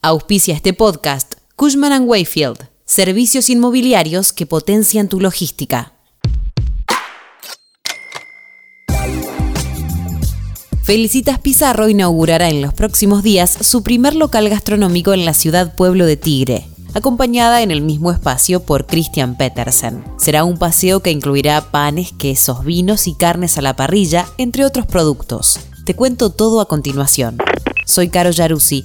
Auspicia este podcast Cushman ⁇ Wayfield, servicios inmobiliarios que potencian tu logística. Felicitas Pizarro inaugurará en los próximos días su primer local gastronómico en la ciudad Pueblo de Tigre, acompañada en el mismo espacio por Christian Petersen. Será un paseo que incluirá panes, quesos, vinos y carnes a la parrilla, entre otros productos. Te cuento todo a continuación. Soy Caro Yaruzzi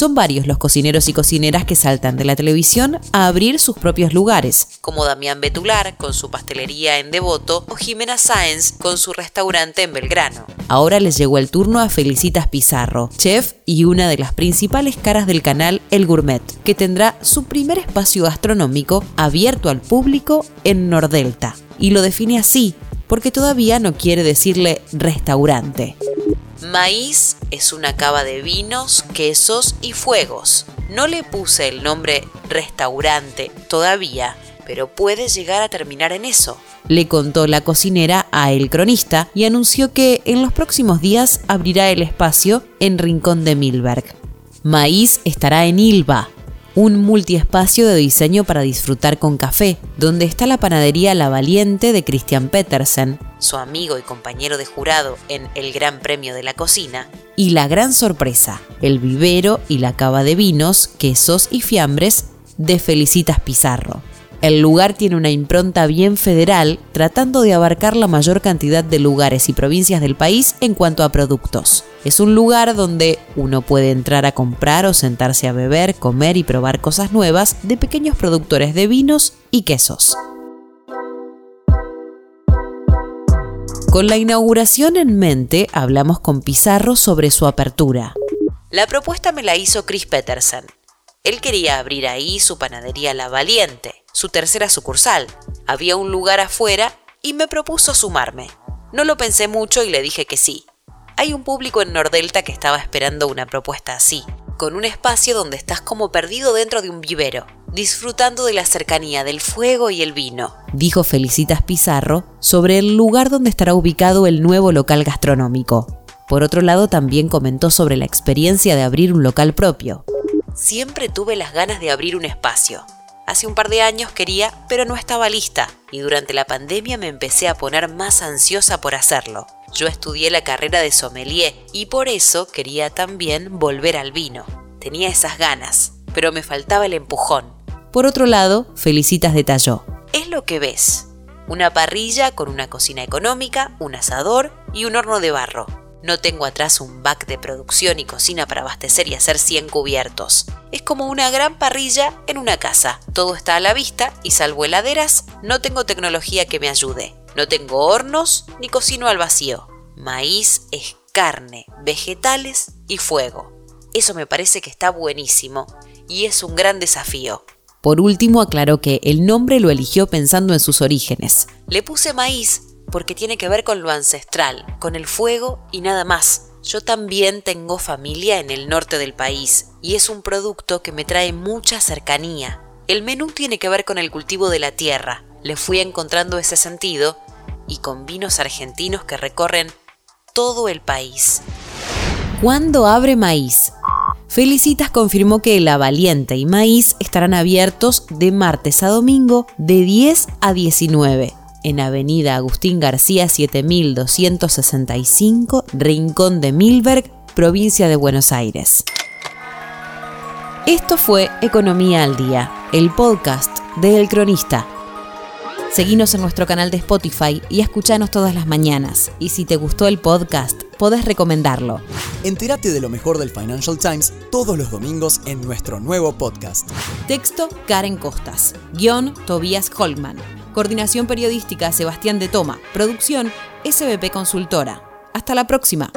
Son varios los cocineros y cocineras que saltan de la televisión a abrir sus propios lugares, como Damián Betular con su pastelería en Devoto o Jimena Sáenz con su restaurante en Belgrano. Ahora les llegó el turno a Felicitas Pizarro, chef y una de las principales caras del canal El Gourmet, que tendrá su primer espacio gastronómico abierto al público en Nordelta. Y lo define así, porque todavía no quiere decirle restaurante. Maíz es una cava de vinos, quesos y fuegos. No le puse el nombre restaurante todavía, pero puede llegar a terminar en eso. Le contó la cocinera a El Cronista y anunció que en los próximos días abrirá el espacio en Rincón de Milberg. Maíz estará en Ilva, un multiespacio de diseño para disfrutar con café, donde está la panadería La Valiente de Christian Petersen, su amigo y compañero de jurado en el Gran Premio de la Cocina, y la gran sorpresa, el vivero y la cava de vinos, quesos y fiambres de Felicitas Pizarro. El lugar tiene una impronta bien federal, tratando de abarcar la mayor cantidad de lugares y provincias del país en cuanto a productos. Es un lugar donde uno puede entrar a comprar o sentarse a beber, comer y probar cosas nuevas de pequeños productores de vinos y quesos. Con la inauguración en mente, hablamos con Pizarro sobre su apertura. La propuesta me la hizo Chris Peterson. Él quería abrir ahí su panadería La Valiente, su tercera sucursal. Había un lugar afuera y me propuso sumarme. No lo pensé mucho y le dije que sí. Hay un público en Nordelta que estaba esperando una propuesta así, con un espacio donde estás como perdido dentro de un vivero, disfrutando de la cercanía del fuego y el vino, dijo Felicitas Pizarro sobre el lugar donde estará ubicado el nuevo local gastronómico. Por otro lado, también comentó sobre la experiencia de abrir un local propio. Siempre tuve las ganas de abrir un espacio, Hace un par de años quería, pero no estaba lista, y durante la pandemia me empecé a poner más ansiosa por hacerlo. Yo estudié la carrera de sommelier y por eso quería también volver al vino. Tenía esas ganas, pero me faltaba el empujón. Por otro lado, Felicitas detalló. Es lo que ves. Una parrilla con una cocina económica, un asador y un horno de barro. No tengo atrás un back de producción y cocina para abastecer y hacer 100 cubiertos. Es como una gran parrilla en una casa. Todo está a la vista y salvo heladeras, no tengo tecnología que me ayude. No tengo hornos ni cocino al vacío. Maíz es carne, vegetales y fuego. Eso me parece que está buenísimo y es un gran desafío. Por último, aclaró que el nombre lo eligió pensando en sus orígenes. Le puse maíz porque tiene que ver con lo ancestral, con el fuego y nada más. Yo también tengo familia en el norte del país y es un producto que me trae mucha cercanía. El menú tiene que ver con el cultivo de la tierra. Le fui encontrando ese sentido y con vinos argentinos que recorren todo el país. ¿Cuándo abre maíz? Felicitas confirmó que La Valiente y Maíz estarán abiertos de martes a domingo de 10 a 19 en Avenida Agustín García 7265, Rincón de Milberg, provincia de Buenos Aires. Esto fue Economía al Día, el podcast de El Cronista. Seguinos en nuestro canal de Spotify y escuchanos todas las mañanas. Y si te gustó el podcast, podés recomendarlo. Entérate de lo mejor del Financial Times todos los domingos en nuestro nuevo podcast. Texto Karen Costas. Guión Tobias Holman. Coordinación Periodística Sebastián de Toma. Producción SBP Consultora. Hasta la próxima.